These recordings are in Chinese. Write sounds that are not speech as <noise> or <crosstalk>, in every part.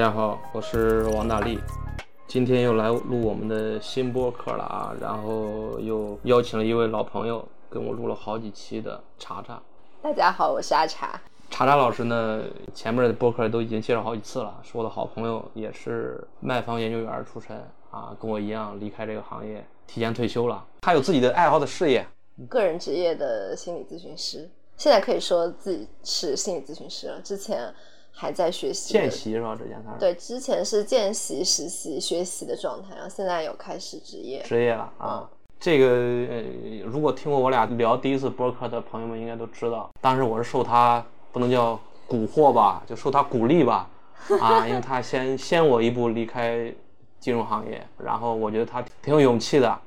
大家好，我是王大力，今天又来录我们的新播客了啊，然后又邀请了一位老朋友，跟我录了好几期的查查。大家好，我是阿茶。查查老师呢，前面的播客都已经介绍好几次了，是我的好朋友，也是卖方研究员出身啊，跟我一样离开这个行业，提前退休了。他有自己的爱好的事业，个人职业的心理咨询师，现在可以说自己是心理咨询师了。之前还在学习见习是吧？之前他是对，之前是见习、实习、学习的状态，然后现在有开始职业。职业了啊。这个呃，如果听过我俩聊第一次播客的朋友们应该都知道，当时我是受他不能叫蛊惑吧，就受他鼓励吧，<laughs> 啊，因为他先先我一步离开金融行业，然后我觉得他挺有勇气的，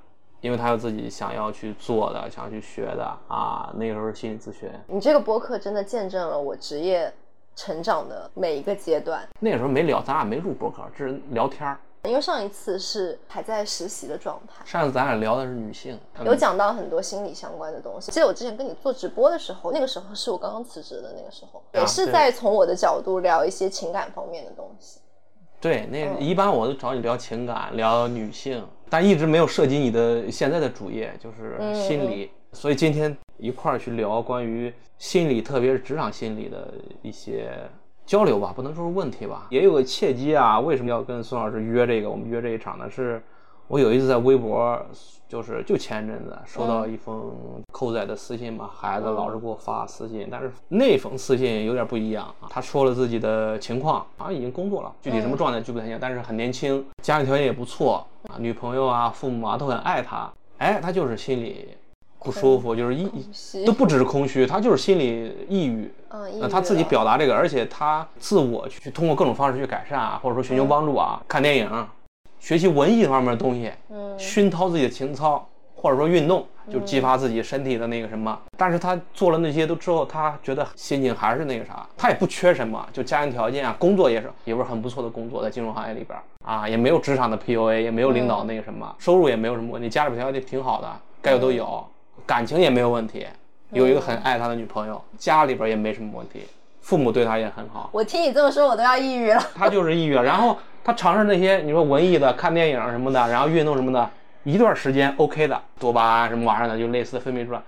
因为他有自己想要去做的、想要去学的啊。那个时候是心理咨询，你这个播客真的见证了我职业成长的每一个阶段。那个时候没聊，咱俩没录播客，只是聊天儿。因为上一次是还在实习的状态，上次咱俩聊的是女性，有讲到很多心理相关的东西。记得我之前跟你做直播的时候，那个时候是我刚刚辞职的那个时候，也是在从我的角度聊一些情感方面的东西。对，那一般我都找你聊情感、聊女性，但一直没有涉及你的现在的主业，就是心理。所以今天一块儿去聊关于心理，特别是职场心理的一些。交流吧，不能说是问题吧，也有个契机啊。为什么要跟孙老师约这个？我们约这一场呢？是我有一次在微博，就是就前一阵子收到一封扣仔的私信嘛，孩子老是给我发私信，但是那封私信有点不一样啊。他说了自己的情况，好像已经工作了，具体什么状态具不太清，但是很年轻，家庭条件也不错啊，女朋友啊、父母啊都很爱他。哎，他就是心里。不舒服，就是抑都不只是空虚，他就是心理抑郁。嗯，他自己表达这个，而且他自我去通过各种方式去改善啊，或者说寻求帮助啊，看电影，学习文艺方面的东西，嗯，熏陶自己的情操，或者说运动，就激发自己身体的那个什么。但是他做了那些都之后，他觉得心情还是那个啥，他也不缺什么，就家庭条件啊，工作也是，也不是很不错的工作，在金融行业里边啊，也没有职场的 PUA，也没有领导那个什么，收入也没有什么问题，家里条件挺好的，该有都有。感情也没有问题，有一个很爱他的女朋友，家里边也没什么问题，父母对他也很好。我听你这么说，我都要抑郁了。他就是抑郁了，然后他尝试那些你说文艺的，看电影什么的，然后运动什么的，一段时间 OK 的，多巴胺什么玩意儿的就类似分泌出来，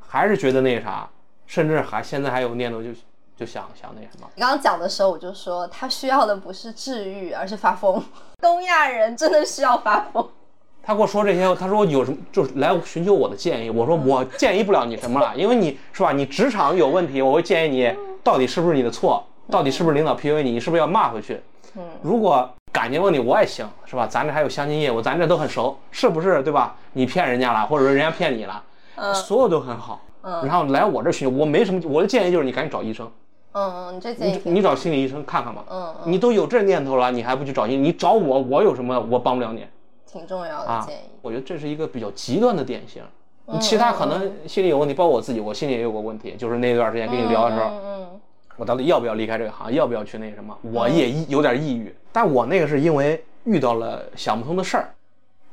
还是觉得那啥，甚至还现在还有念头就就想想那什么。你刚刚讲的时候，我就说他需要的不是治愈，而是发疯。东亚人真的需要发疯。他跟我说这些，他说有什么就是来寻求我的建议。我说我建议不了你什么了，因为你是吧，你职场有问题，我会建议你到底是不是你的错，到底是不是领导 PUA 你，你是不是要骂回去？嗯，如果感情问题我也行，是吧？咱这还有相亲业务，咱这都很熟，是不是？对吧？你骗人家了，或者说人家骗你了，嗯，所有都很好。嗯，然后来我这寻求，我没什么，我的建议就是你赶紧找医生。嗯嗯，你这建议你你找心理医生看看吧。嗯嗯，你都有这念头了，你还不去找医？你找我，我有什么？我帮不了你。挺重要的建议，我觉得这是一个比较极端的典型。其他可能心理有问题，包括我自己，我心里也有个问题，就是那段时间跟你聊的时候，我到底要不要离开这个行业，要不要去那什么？我也有点抑郁，但我那个是因为遇到了想不通的事儿。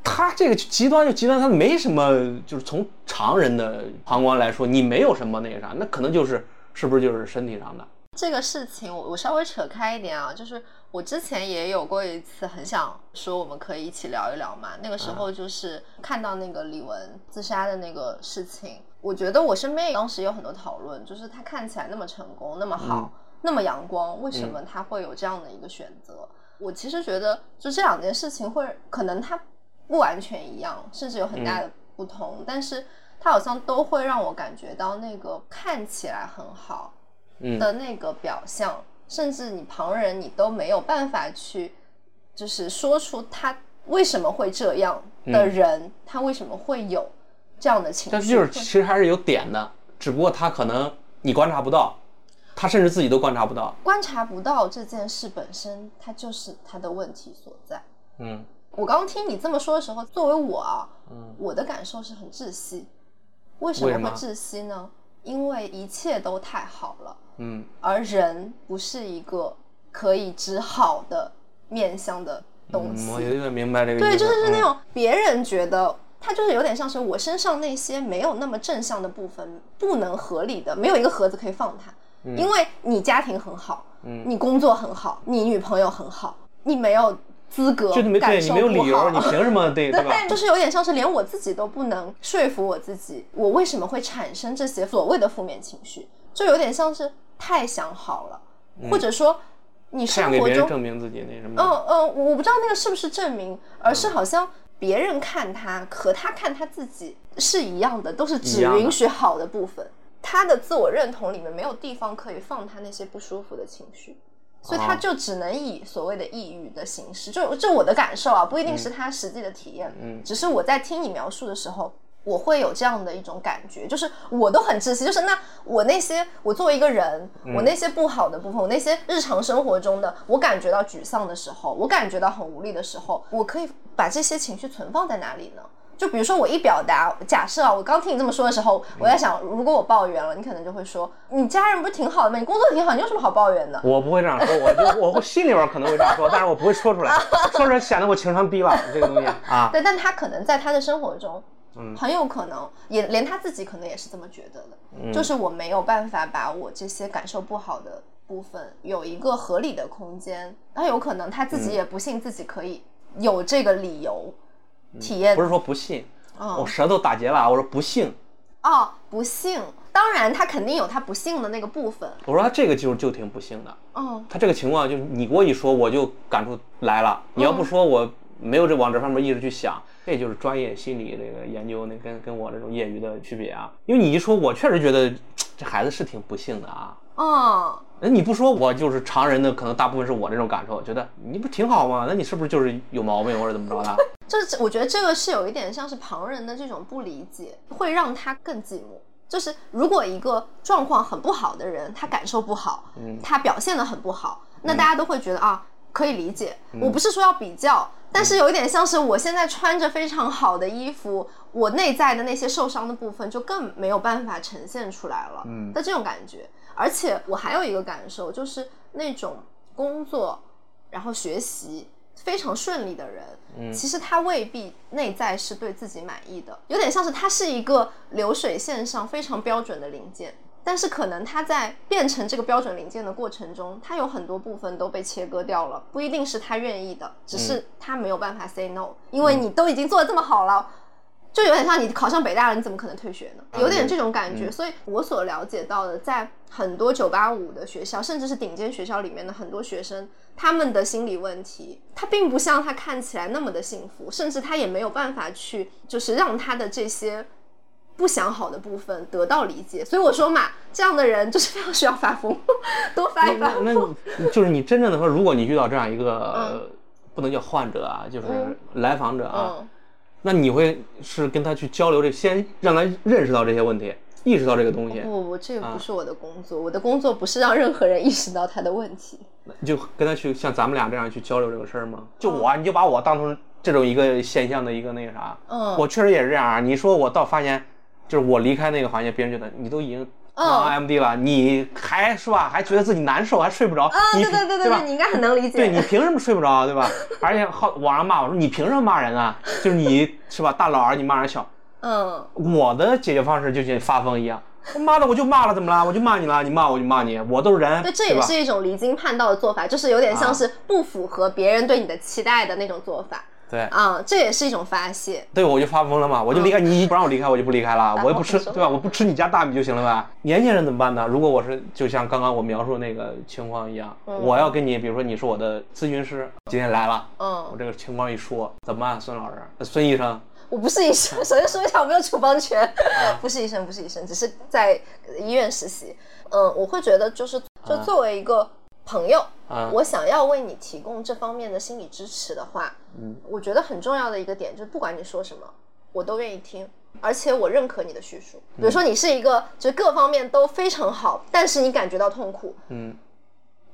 他这个极端就极端，他没什么，就是从常人的旁观来说，你没有什么那个啥，那可能就是是不是就是身体上的。这个事情我我稍微扯开一点啊，就是我之前也有过一次很想说我们可以一起聊一聊嘛。那个时候就是看到那个李玟自杀的那个事情，我觉得我身边当时有很多讨论，就是他看起来那么成功、那么好、那么阳光，为什么他会有这样的一个选择？我其实觉得就这两件事情会可能他不完全一样，甚至有很大的不同，但是他好像都会让我感觉到那个看起来很好。的那个表象，甚至你旁人你都没有办法去，就是说出他为什么会这样的人，他为什么会有这样的情绪？但是就是其实还是有点的，只不过他可能你观察不到，他甚至自己都观察不到。观察不到这件事本身，它就是他的问题所在。嗯，我刚刚听你这么说的时候，作为我啊，嗯，我的感受是很窒息。为什么会窒息呢？因为一切都太好了。嗯，而人不是一个可以治好的面相的东西。我有点明白这个。对，就是是那种别人觉得他就是有点像是我身上那些没有那么正向的部分，不能合理的，没有一个盒子可以放它。因为你家庭很好，嗯，你工作很好，你女朋友很好，你没有资格就你没对你没有理由，你凭什么 <laughs> 对对吧？就是有点像是连我自己都不能说服我自己，我为什么会产生这些所谓的负面情绪，就有点像是太想好了，或者说你生活中，证明自己那什么。嗯嗯，我不知道那个是不是证明，而是好像别人看他和他看他自己是一样的，都是只允许好的部分，他的自我认同里面没有地方可以放他那些不舒服的情绪。所以他哦就只能以所谓的抑郁的形式，就就我的感受啊，不一定是他实际的体验，嗯只是我在听你描述的时候，我会有这样的一种感觉，就是我都很窒息，就是那我那些我作为一个人，我那些不好的部分，我那些日常生活中的，我感觉到沮丧的时候，我感觉到很无力的时候，我可以把这些情绪存放在哪里呢？就比如说我一表达，假设啊，我刚听你这么说的时候，我在想，如果我抱怨了，你可能就会说，你家人不是挺好的吗？你工作挺好，你有什么好抱怨的？我不会这样说，我就我心里边可能会这样说，但是我不会说出来，说出来显得我情商低了，这个东西啊。对，但他可能在他的生活中，嗯。很有可能也连他自己可能也是这么觉得的，嗯。就是我没有办法把我这些感受不好的部分有一个合理的空间，他有可能他自己嗯。也不信自己可以有这个理由体验不是说不信，嗯我舌头打结了，我说不信，哦，不信。当然，他肯定有他不幸的那个部分。我说他这个就就挺不幸的，嗯，他这个情况就是你给我一说，我就感触来了，你要不说我没有这往这方面一直去想，这就是专业心理这个研究那跟跟我这种业余的区别啊。因为你一说，我确实觉得 <tsk> 这孩子是挺不幸的啊。嗯，那你不说，我就是常人的，可能大部分是我这种感受，觉得你不挺好吗？那你是不是就是有毛病或者怎么着的？<laughs> 这我觉得这个是有一点像是旁人的这种不理解，会让他更寂寞。就是如果一个状况很不好的人，他感受不好，嗯他表现的很不好，那大家都会觉得啊，可以理解。嗯我不是说要比较，但是有一点像是我现在穿着非常好的衣服，我内在的那些受伤的部分就更没有办法呈现出来了嗯的这种感觉。而且我还有一个感受，就是那种工作然后学习非常顺利的人，嗯其实他未必内在是对自己满意的，有点像是他是一个流水线上非常标准的零件，但是可能他在变成这个标准零件的过程中，他有很多部分都被切割掉了，不一定是他愿意的，只是他没有办法 say no，因为你都已经做的这么好了。就有点像你考上北大了，你怎么可能退学呢？有点这种感觉。所以我所了解到的，在很多九八五的学校，甚至是顶尖学校里面的很多学生，他们的心理问题，他并不像他看起来那么的幸福，甚至他也没有办法去，就是让他的这些不想好的部分得到理解。所以我说嘛，这样的人就是非常需要发疯，<laughs> 多发一发那疯。那就是你真正的说，如果你遇到这样一个、呃不能叫患者啊，就是嗯来访者啊，嗯，那你会是跟他去交流这，先让他认识到这些问题，意识到这个东西，不不，这个啊不是我的工作，我的工作不是让任何人意识到他的问题。<laughs> 你就跟他去像咱们俩这样去交流这个事儿吗？就嗯我，你就把我当成这种一个现象的一个那个啥，嗯我确实也是这样啊。你说我倒发现，就是我离开那个行业，别人觉得你都已经嗯当 MD 了，你还是吧，还觉得自己难受，还睡不着，啊，对对对对？你应该很能理解。对你凭什么睡不着，对吧？<laughs> 而且好网上骂我说你凭什么骂人啊？就是你是吧，大佬儿你骂人小。嗯，我的解决方式就像发疯一样，我妈的我就骂了，怎么了？我就骂你了，你骂我就骂你，我都是人，对，这也是一种离经叛道的做法，就是有点像啊是不符合别人对你的期待的那种做法对。啊，这也是一种发泄。对，我就发疯了嘛，我就离开你，不让我离开，我就不离开了，我又不吃，对吧？我不吃你家大米就行了呗。年轻人怎么办呢？如果我是就像刚刚我描述那个情况一样，我要跟你，比如说你是我的咨询师，今天来了，嗯我嗯，这个情况一说，怎么办？孙老师，孙医生，我不是医生，<laughs> 首先说一下，我没有处方权，啊不是医生，不是医生，只是在医院实习。嗯，我会觉得就是，就啊作为一个朋友，啊。我想要为你提供这方面的心理支持的话，嗯，我觉得很重要的一个点就是，不管你说什么，我都愿意听，而且我认可你的叙述。比如说，你是一个就是各方面都非常好，但是你感觉到痛苦，嗯。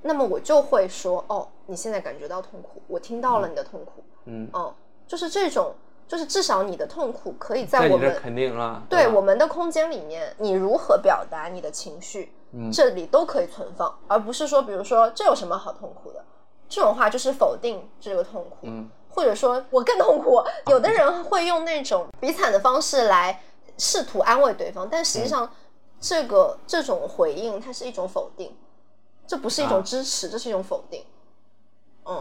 那么我就会说，哦，你现在感觉到痛苦，我听到了你的痛苦，嗯，嗯，就是这种，就是至少你的痛苦可以在在我们肯定了，吧对我们的空间里面，你如何表达你的情绪，嗯这里都可以存放，而不是说，比如说这有什么好痛苦的，这种话就是否定这个痛苦，嗯或者说我更痛苦。有的人会用那种比惨的方式来试图安慰对方，但实际上。这个这种回应它是一种否定，这不是一啊种支持，这是一种否定。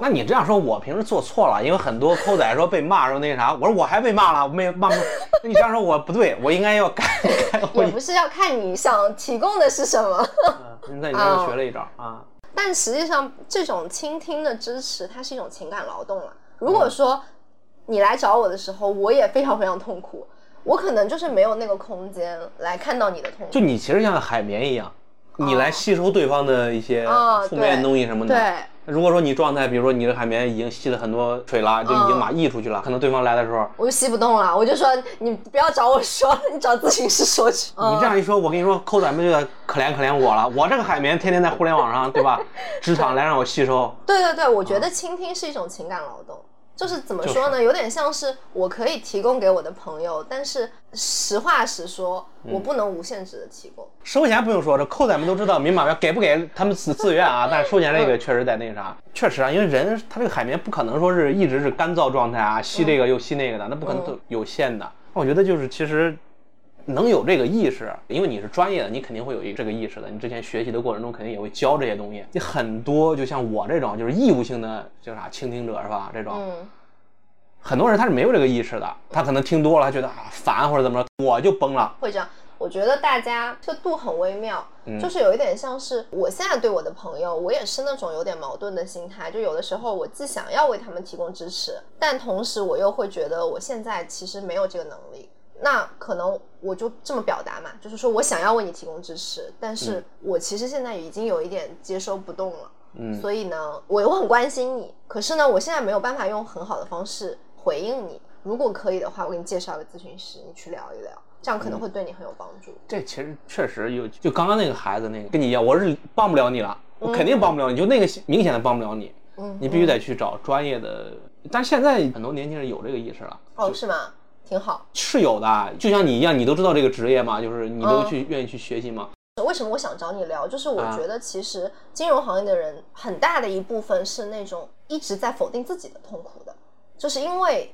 那你这样说，我平时做错了，因为很多抠仔说被骂说那啥，我说我还被骂了，我没骂不。那你这样说我不对，我应该要改改。<laughs> 我也不是要看你想提供的是什么，嗯在你这儿学了一招啊。但实际上这种倾听的支持，它是一种情感劳动了。如果说你来找我的时候，我也非常非常痛苦，我可能就是没有那个空间来看到你的痛苦。就你其实像海绵一样，你来吸收对方的一些哦负面的东西什么的。对。如果说你状态，比如说你的海绵已经吸了很多水了，就已经把溢出去了，可能对方来的时候，我就吸不动了，我就说你不要找我说，<laughs> 你找咨询师说去。你这样一说，我跟你说，扣咱们就得可怜可怜我了。我这个海绵天天在互联网上，对吧？<laughs> 职场来让我吸收。对对对，我觉得倾听是一种情感劳动。就是怎么说呢？有点像是我可以提供给我的朋友，但是实话实说，我不能无限制的提供。收钱不用说，这扣仔们都知道明码标给不给他们自自愿啊。但是收钱这个确实在那个啥，确实啊，因为人他这个海绵不可能说是一直是干燥状态啊，吸这个又吸那个的，那不可能都有限的。我觉得就是其实能有这个意识，因为你是专业的，你肯定会有一这个意识的。你之前学习的过程中肯定也会教这些东西。你很多就像我这种就是义务性的叫啥倾听者是吧？这种。嗯很多人他是没有这个意识的，他可能听多了，他觉得啊烦或者怎么着，我就崩了。会这样，我觉得大家这个度很微妙，嗯就是有一点像是我现在对我的朋友，我也是那种有点矛盾的心态，就有的时候我既想要为他们提供支持，但同时我又会觉得我现在其实没有这个能力。那可能我就这么表达嘛，就是说我想要为你提供支持，但是我其实现在已经有一点接收不动了。嗯，所以呢，我我很关心你，可是呢，我现在没有办法用很好的方式回应你。如果可以的话，我给你介绍个咨询师，你去聊一聊，这样可能会对你很有帮助。这其实确实有，就刚刚那个孩子那个跟你一样，我是帮不了你了，我肯定帮不了你，就那个明显的帮不了你，嗯，你必须得去找专业的。但现在很多年轻人有这个意识了，哦，是吗？挺好。是有的，就像你一样，你都知道这个职业嘛，就是你嗯都去愿意去学习吗。为什么我想找你聊？就是我啊觉得其实金融行业的人很大的一部分是那种一直在否定自己的痛苦的，就是因为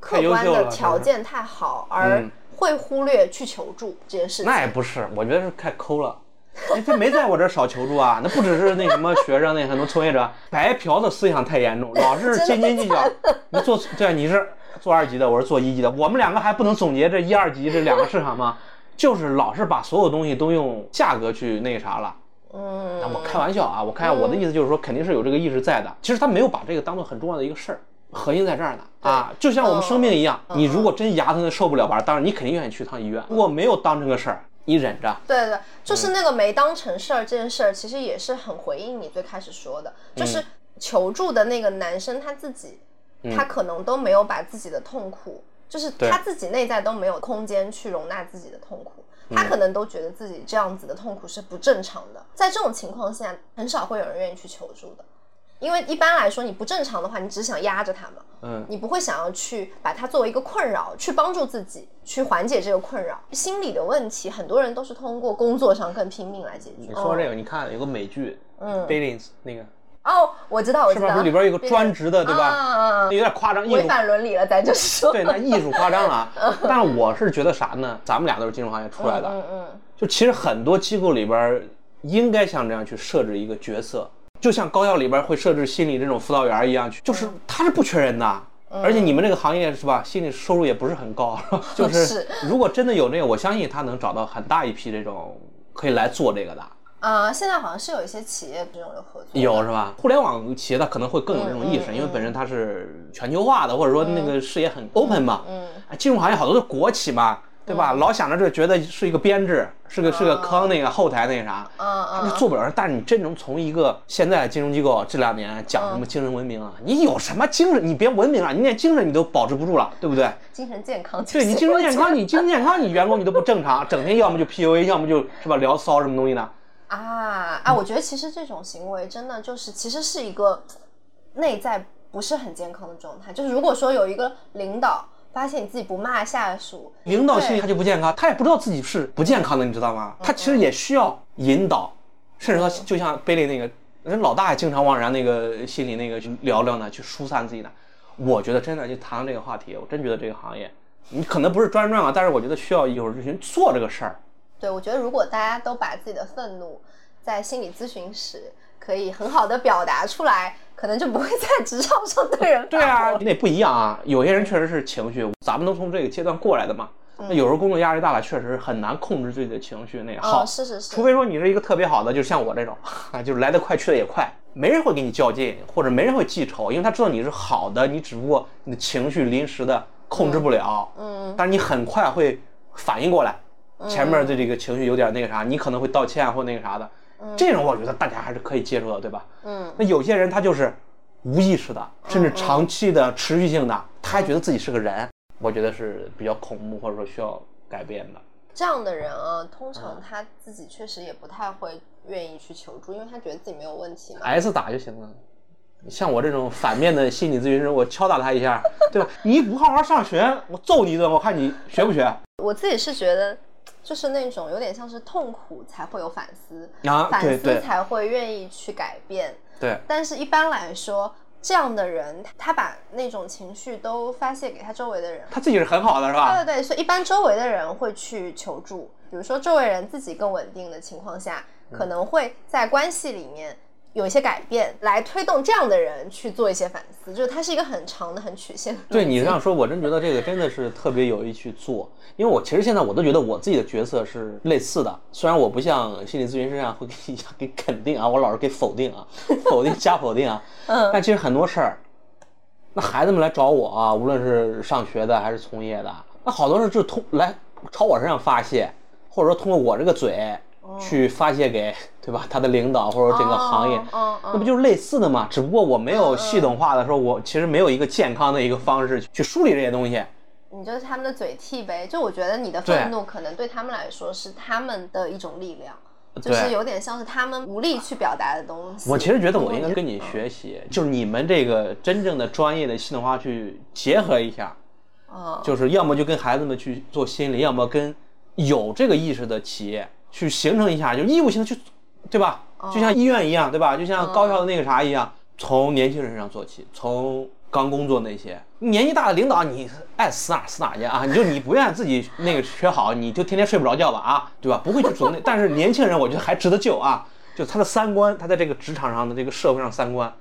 客观的条件太好，而嗯会忽略去求助这件事情。那也不是，我觉得是太抠了。<laughs> 哎，这没在我这儿少求助啊！那不只是那什么学生，那很多从业者白嫖的思想太严重，<laughs> 老是斤斤计较。你做对，你是做二级的，我是做一级的，我们两个还不能总结这一二级这两个市场吗？<laughs> 就是老是把所有东西都用价格去那个啥了。嗯，我开玩笑啊，我开我的意思就是说，肯定是有这个意识在的。其实他没有把这个当做很重要的一个事儿，核心在这儿呢啊，就像我们生病一样，你如果真牙疼的受不了吧，当然你肯定愿意去趟医院。如果没有当成个事儿，你忍着，对对，就是嗯那个没当成事儿这件事儿，其实也是很回应你最开始说的，嗯就是求助的那个男生他自己，他可能都没有把自己的痛苦，就是他自己内在都没有空间去容纳自己的痛苦，嗯。他可能都觉得自己这样子的痛苦是不正常的，在这种情况下，很少会有人愿意去求助的。因为一般来说，你不正常的话，你只想压着他嘛，嗯，你不会想要去把它作为一个困扰，去帮助自己，去缓解这个困扰。心理的问题，很多人都是通过工作上更拼命来解决。你说这个，你看有个美剧，嗯，Billions 那个哦，我知道，我知道？里边有个专职的，对吧？啊，有点夸张，艺违术反伦理了，咱就是说。对，那艺术夸张了啊。<laughs> 但是我是觉得啥呢？咱们俩都是金融行业出来的，嗯嗯就其实很多机构里边应该像这样去设置一个角色，就像高校里边会设置心理这种辅导员一样去，就是他是不缺人的。而且你们这个行业是吧，心理收入也不是很高，<laughs> 就是是如果真的有那个，我相信他能找到很大一批这种可以来做这个的。啊、现在好像是有一些企业这种有合作，有是吧？互联网企业它可能会更有这种意识，嗯嗯因为本身它是全球化的，或者说那个视野很 open 嘛。嗯啊，金融行业好多都是国企嘛，对吧？老想着这觉得是一个编制，是个是个坑，那个后台那个啥，嗯他是嗯，做不了事。但是你真能从一个现在金融机构这两年讲什么精神文明啊，你有什么精神？你别文明了，你连精神你都保持不住了，对不对？精神健康对你精神健康，你精神健康，你员工你都不正常，整天要么就 PUA，要么就是吧聊骚什么东西的。得啊啊，我觉得其实这种行为真的就是其实是一个内在不是很健康的状态。就是如果说有一个领导发现你自己不骂下属，领导心里他就不健康，他也不知道自己是不健康的，你知道吗？他其实也需要引导，甚至说就像贝利那个人老大也经常往人家那个心里那个去聊聊呢，去疏散自己的。我觉得真的就谈到这个话题，我真觉得这个行业，你可能不是专专啊，但是我觉得需要有人去做这个事儿，对，我觉得如果大家都把自己的愤怒在心理咨询时可以很好的表达出来，可能就不会在职场上对人对啊，那不一样啊。有些人确实是情绪，咱们都从这个阶段过来的嘛。那有时候工作压力大了，确实很难控制自己的情绪。那好，是是是。除非说你是一个特别好的，就像我这种 <laughs> 啊，就是来得快去得也快，没人会跟你较劲，或者没人会记仇，因为他知道你是好的，你只不过你的情绪临时的控制不了。嗯。但是你很快会反应过来，前面的这个情绪有点那个啥，你可能会道歉或那个啥的。嗯。这种我觉得大家还是可以接受的，对吧？嗯。那有些人他就是无意识的，甚至长期的、持续性的，他还觉得自己是个人。我觉得是比较恐怖，或者说需要改变的。这样的人啊，通常他自己确实也不太会愿意去求助，因为他觉得自己没有问题嘛。S 打就行了。像我这种反面的心理咨询师，我敲打他一下，对吧？你不好好上学，我揍你一顿，我看你学不学。我自己是觉得，就是那种有点像是痛苦才会有反思，啊，反思才会愿意去改变。对。但是一般来说。这样的人，他把那种情绪都发泄给他周围的人，他自己是很好的，是吧？对对对，所以一般周围的人会去求助，比如说周围人自己更稳定的情况下，可能会在关系里面。有一些改变来推动这样的人去做一些反思，就是它是一个很长的、很曲线。对你这样说，我真觉得这个真的是特别有意去做，因为我其实现在我都觉得我自己的角色是类似的，虽然我不像心理咨询师这样会给你 <laughs> 给肯定啊，我老是给否定啊，<laughs> 否定加否定啊。嗯。但其实很多事儿，那孩子们来找我啊，无论是上学的还是从业的，那好多事就通来朝我身上发泄，或者说通过我这个嘴。去发泄给对吧？他的领导或者整个行业，那不就是类似的吗？只不过我没有系统化的说，我其实没有一个健康的一个方式去梳理这些东西。你就是他们的嘴替呗。就我觉得你的愤怒可能对他们来说是他们的一种力量，就是有点像是他们无力去表达的东西。我其实觉得我应该跟你学习，就是你们这个真正的专业的系统化去结合一下。啊，就是要么就跟孩子们去做心理，要么跟有这个意识的企业。去形成一下，就义务性的去，对吧？就像医院一样，对吧？就像高校的那个啥一样，从年轻人身上做起，从刚工作那些年纪大的领导，你爱死哪死哪去啊！你就你不愿意自己那个学好，你就天天睡不着觉吧啊，对吧？不会去主动那，<laughs> 但是年轻人我觉得还值得救啊，就他的三观，他在这个职场上的这个社会上三观。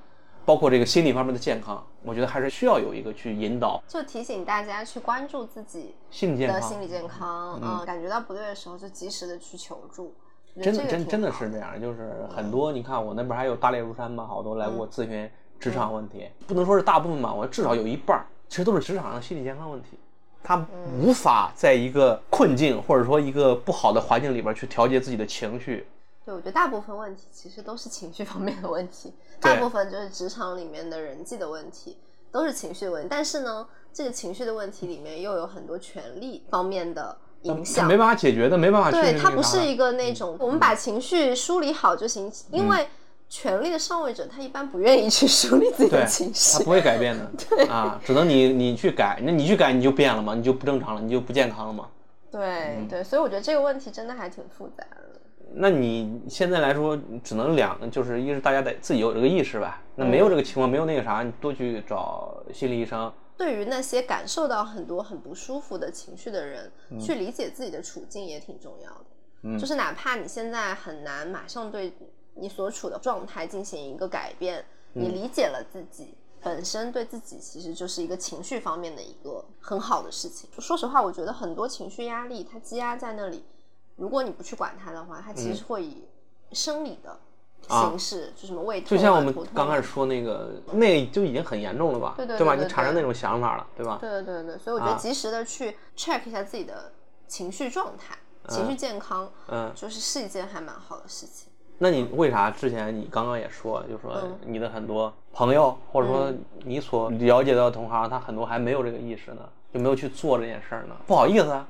包括这个心理方面的健康，我觉得还是需要有一个去引导，就提醒大家去关注自己心理的心理健康，嗯，感觉到不对的时候就及时的去求助。真的真真的是这样，就是很多你看我那边还有大猎如山嘛，好多来我咨询职场问题，不能说是大部分吧，我至少有一半其实都是职场上心理健康问题，他无法在一个困境或者说一个不好的环境里边去调节自己的情绪。对，我觉得大部分问题其实都是情绪方面的问题，大部分就是职场里面的人际的问题，都是情绪问题。但是呢，这个情绪的问题里面又有很多权力方面的影响，没办法解决的，没办法。对，它不是一个那种我们把情绪梳理好就行，因为权力的上位者他一般不愿意去梳理自己的情绪，他不会改变的。<laughs> 对啊，只能你你去改，那你去改你就变了嘛，你就不正常了，你就不健康了嘛。对对，所以我觉得这个问题真的还挺复杂的。那你现在来说，只能两，就是一是大家得自己有这个意识吧。那没有这个情况，没有那个啥，你多去找心理医生。对于那些感受到很多很不舒服的情绪的人，去理解自己的处境也挺重要的。嗯，就是哪怕你现在很难马上对你所处的状态进行一个改变，你理解了自己本身，对自己其实就是一个情绪方面的一个很好的事情。说实话，我觉得很多情绪压力它积压在那里。如果你不去管它的话，它其实会以生理的形式，就什么胃痛、就像我们刚开始说那个，那就已经很严重了吧？对对对吧？你产生那种想法了，对吧？对对对对，所以我觉得及时的去 check 一下自己的情绪状态、情绪健康，嗯，就是是一件还蛮好的事情。那你为啥之前你刚刚也说，就说你的很多朋友，或者说你所了解到的同行，他很多还没有这个意识呢，就没有去做这件事儿呢？不好意思啊。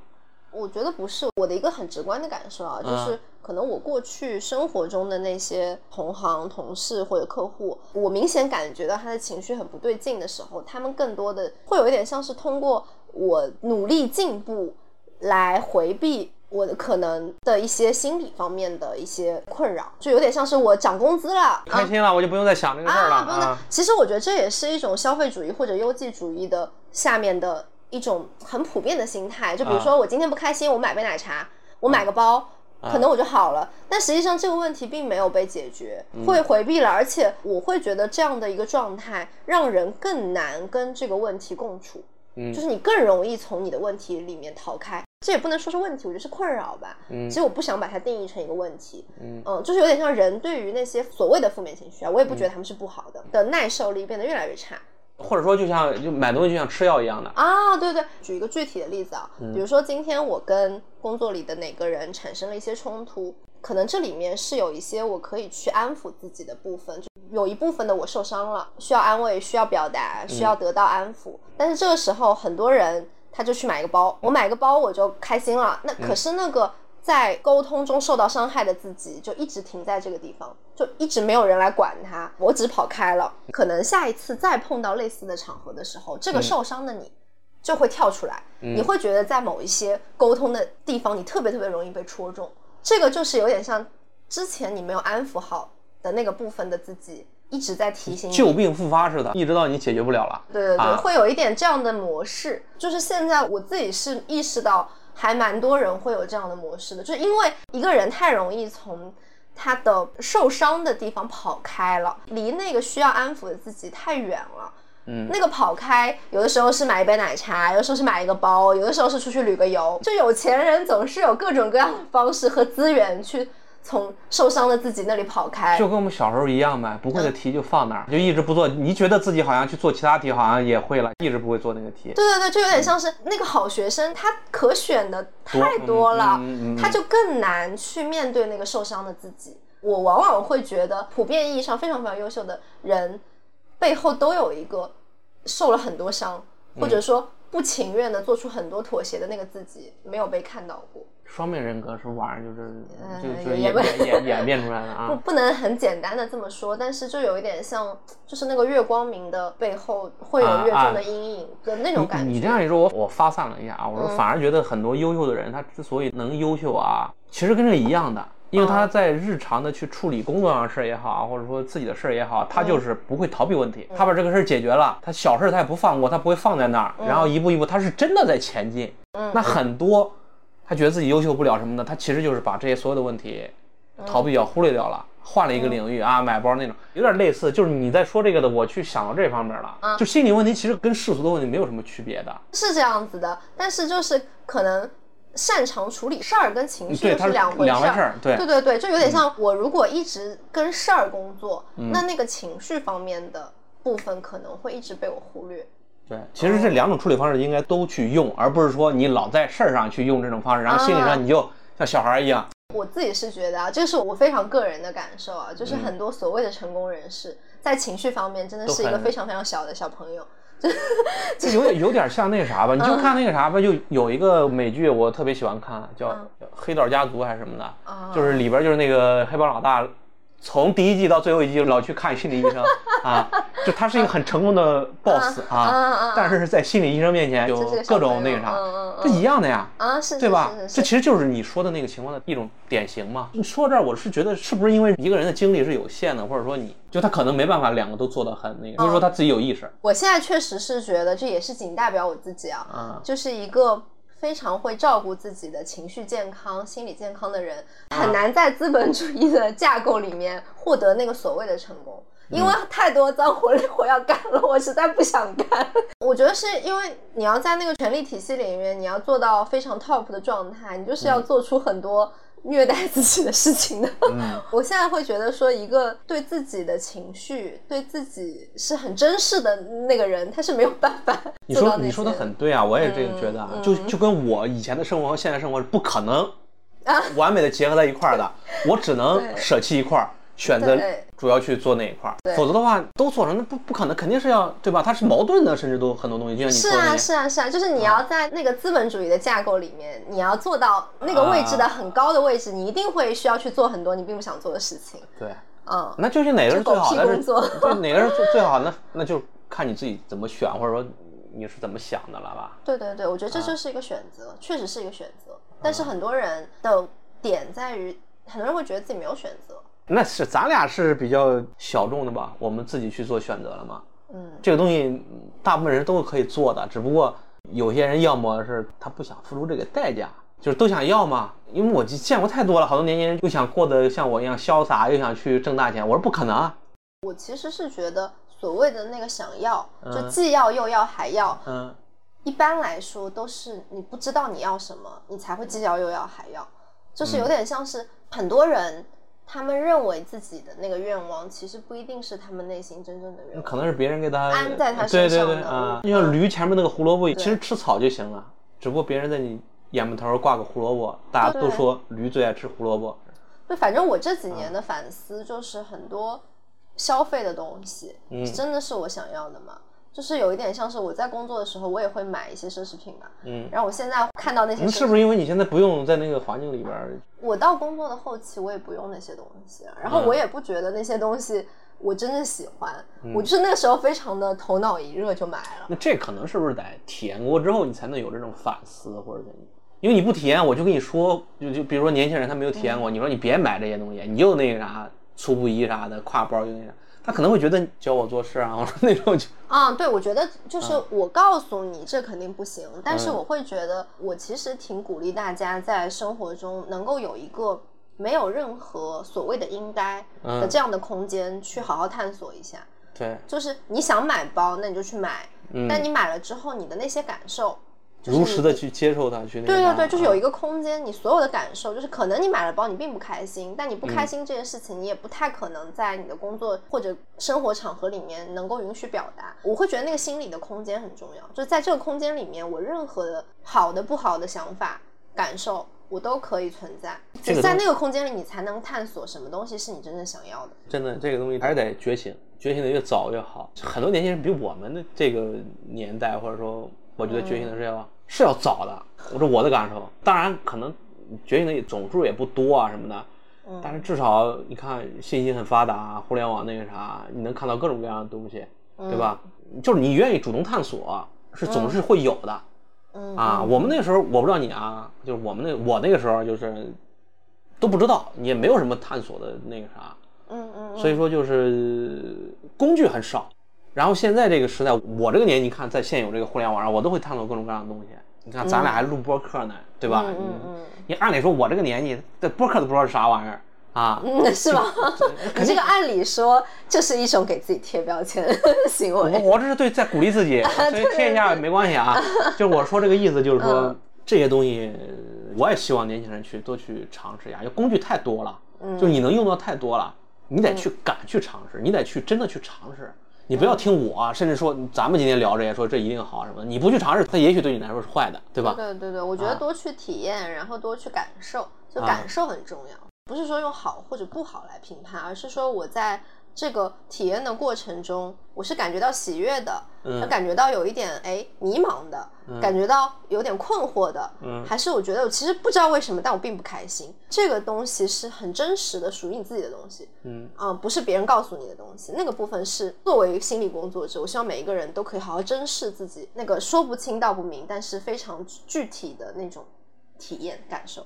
我觉得不是我的一个很直观的感受啊，就是可能我过去生活中的那些同行、同事或者客户，我明显感觉到他的情绪很不对劲的时候，他们更多的会有一点像是通过我努力进步来回避我的可能的一些心理方面的一些困扰，就有点像是我涨工资了，开心了，我就不用再想那个事儿了。不用其实我觉得这也是一种消费主义或者优绩主义的下面的。一种很普遍的心态，就比如说我今天不开心，我买杯奶茶，我买个包，可能我就好了。但实际上这个问题并没有被解决，会回避了，而且我会觉得这样的一个状态让人更难跟这个问题共处。嗯就是你更容易从你的问题里面逃开。这也不能说是问题，我觉得是困扰吧。嗯其实我不想把它定义成一个问题。嗯就是有点像人对于那些所谓的负面情绪啊，我也不觉得他们是不好的，的耐受力变得越来越差。或者说就像就买东西就像吃药一样的，啊，对对，举一个具体的例子啊，嗯比如说今天我跟工作里的哪个人产生了一些冲突，可能这里面是有一些我可以去安抚自己的部分，就有一部分的我受伤了，需要安慰，需要表达，需要得到安抚。但是这个时候，很多人他就去买个包，我买个包我就开心了，那可是那个。在沟通中受到伤害的自己，就一直停在这个地方，就一直没有人来管他，我只跑开了。可能下一次再碰到类似的场合的时候，这个受伤的你就会跳出来，你会觉得在某一些沟通的地方，你特别特别容易被戳中。这个就是有点像之前你没有安抚好的那个部分的自己，一直在提醒你。旧病复发似的，一直到你解决不了了。对对对，啊会有一点这样的模式。就是现在我自己是意识到，还蛮多人会有这样的模式的，就是因为一个人太容易从他的受伤的地方跑开了，离那个需要安抚的自己太远了。嗯那个跑开，有的时候是买一杯奶茶，有的时候是买一个包，有的时候是出去旅个游。就有钱人总是有各种各样的方式和资源去从受伤的自己那里跑开。就跟我们小时候一样呗，不会的题就放那儿，就一直不做。你觉得自己好像去做其他题好像也会了，一直不会做那个题。对对对，就有点像是那个好学生，他可选的太多了，他就更难去面对那个受伤的自己。我往往会觉得，普遍意义上非常非常优秀的人，背后都有一个受了很多伤，嗯或者说不情愿的做出很多妥协的那个自己，没有被看到过。双面人格是玩意儿，就是呃就就演演演演变出来的啊。不不能很简单的这么说，但是就有一点像，就是那个月光明的背后会有越重的阴影的那种感觉。你你这样一说，我我发散了一下啊，我说嗯反而觉得很多优秀的人，他之所以能优秀啊，其实跟这个一样的，因为他在日常的去处理工作上的事儿也好啊，或者说自己的事儿也好，他就是不会逃避问题，他把这个事儿解决了，他小事儿他也不放过，他不会放在那儿，然后一步一步他是真的在前进。那很多他觉得自己优秀不了什么的，他其实就是把这些所有的问题逃避掉、忽略掉了。换了一个领域啊，买包那种，有点类似，就是你在说这个的，我去想到这方面了。就心理问题其实跟世俗的问题没有什么区别的。是这样子的，但是就是可能擅长处理事儿跟情绪是两回两回事儿对对对对，就有点像我如果一直跟事儿工作，嗯那那个情绪方面的部分可能会一直被我忽略。对，其实这两种处理方式应该都去用，而不是说你老在事儿上去用这种方式，然后心理上你就像小孩儿一样。我自己是觉得啊，这是我非常个人的感受啊，就是嗯。很多所谓的成功人士，在情绪方面真的是一个非常非常小的小朋友。这 <laughs> 有点有点像那啥吧，你就看那个啥吧，就有一个美剧我特别喜欢看，叫《黑道家族》还是什么的，啊。就是里边就是那个黑帮老大，从第一季到最后一季老去看心理医生 <laughs> 啊，就他是一个很成功的 boss 啊但是在心理医生面前有各种那个啥这一样的呀。啊，是对吧？是是是这其实就是你说的那个情况的一种典型嘛。你说到这儿，我是觉得是不是因为一个人的精力是有限的，或者说你就他可能没办法两个都做得很那个，就是说他自己有意识。我现在确实是觉得，这也是仅代表我自己啊，啊就是一个非常会照顾自己的情绪健康、心理健康的人，很难在资本主义的架构里面获得那个所谓的成功。因为太多脏活累活要干了，我实在不想干。<laughs> 我觉得是因为你要在那个权力体系里面，你要做到非常 top 的状态，你就是要做出很多虐待自己的事情的。嗯。<laughs> 我现在会觉得说，一个对自己的情绪、对自己是很珍视的那个人，他是没有办法你说你说的很对啊，我也这个觉得啊，就就跟我以前的生活和现在生活是不可能啊。完美的结合在一块儿的，我只能 <laughs> 舍弃一块儿，选择对主要去做那一块否则的话都做成那不不可能，肯定是要对吧？它是矛盾的，甚至都很多东西，就像你是啊。是啊，是啊，就是你要在那个资本主义的架构里面，你要做到那个位置的很高的位置，你一定会需要去做很多你并不想做的事情。对，嗯，那究竟哪个是最好的？工作 <laughs> 对哪个是最 <laughs> 最好的？那那就看你自己怎么选，或者说你是怎么想的了吧？对对对，我觉得这就是一个选择，确实是一个选择。但是很多人的点在于，很多人会觉得自己没有选择。那是咱俩是比较小众的吧，我们自己去做选择了嘛。嗯，这个东西嗯大部分人都可以做的，只不过有些人要么是他不想付出这个代价，就是都想要嘛。因为我见过太多了，好多年轻人又想过得像我一样潇洒，又想去挣大钱。我说不可能啊。我其实是觉得所谓的那个想要，就既要又要还要，嗯，一般来说都是你不知道你要什么，你才会既要又要还要，就是有点像是很多人。他们认为自己的那个愿望，其实不一定是他们内心真正的愿望，可能是别人给他安在他身上的啊。就像驴前面那个胡萝卜，其实吃草就行了，只不过别人在你眼巴头挂个胡萝卜，大家都说驴最爱吃胡萝卜。对，反正我这几年的反思就是很多消费的东西，真的是我想要的吗？就是有一点像是我在工作的时候，我也会买一些奢侈品嘛。嗯。然后我现在看到那些，是不是因为你现在不用在那个环境里边？我到工作的后期，我也不用那些东西，然后我也不觉得那些东西我真的喜欢。我就是那个时候非常的头脑一热就买了。那这可能是不是得体验过之后，你才能有这种反思或者怎样？因为你不体验，我就跟你说，就就比如说年轻人他没有体验过，你说你别买这些东西，你就那个啥粗布衣啥的，挎包就那啥。他可能会觉得教我做事啊，我 <laughs> 说那种就啊，对，我觉得就是我告诉你这肯定不行，但是我会觉得我其实挺鼓励大家在生活中能够有一个没有任何所谓的应该的这样的空间去好好探索一下。对，就是你想买包，那你就去买，嗯但你买了之后，你的那些感受。如实的去接受它，去那个对对对，就是有一个空间，你所有的感受，就是可能你买了包，你并不开心，但你不开心这件事情，你也不太可能在你的工作或者生活场合里面能够允许表达。我会觉得那个心理的空间很重要，就是在这个空间里面，我任何的好的、不好的想法、感受，我都可以存在。在那个空间里，你才能探索什么东西是你真正想要的。真的，这个东西还是得觉醒，觉醒的越早越好。很多年轻人比我们的这个年代，或者说，我觉得觉醒的是要。是要早的，我说我的感受，当然可能觉醒的总数也不多啊什么的，但是至少你看信息很发达，互联网那个啥，你能看到各种各样的东西，对吧？就是你愿意主动探索，是总是会有的，啊，我们那个时候我不知道你啊，就是我们那我那个时候就是都不知道，也没有什么探索的那个啥，嗯嗯，所以说就是工具很少。然后现在这个时代，我这个年纪看，在现有这个互联网上，我都会探索各种各样的东西。你看，咱俩还录播客呢，对吧？嗯嗯。你按理说，我这个年纪，这播客都不知道是啥玩意儿啊？<laughs> 嗯，是吧？你这个按理说就是一种给自己贴标签的 <laughs> 行为。我我这是对在鼓励自己，<laughs> 所以贴一下没关系啊。就是我说这个意思，就是说这些东西，我也希望年轻人去多去尝试一下。就工具太多了，就你能用到太多了，你得去敢去尝试，你得去真的去尝试。你不要听我，甚至说咱们今天聊这些，说这一定好什么的，你不去尝试，它也许对你来说是坏的，对吧？对对对，我觉得多去体验，然后多去感受，就感受很重要，不是说用好或者不好来评判，而是说我在。这个体验的过程中，我是感觉到喜悦的，嗯，感觉到有一点哎迷茫的，感觉到有点困惑的，嗯，还是我觉得我其实不知道为什么，但我并不开心。这个东西是很真实的，属于你自己的东西，嗯啊，不是别人告诉你的东西。那个部分是作为心理工作者，我希望每一个人都可以好好珍视自己那个说不清道不明，但是非常具体的那种体验感受。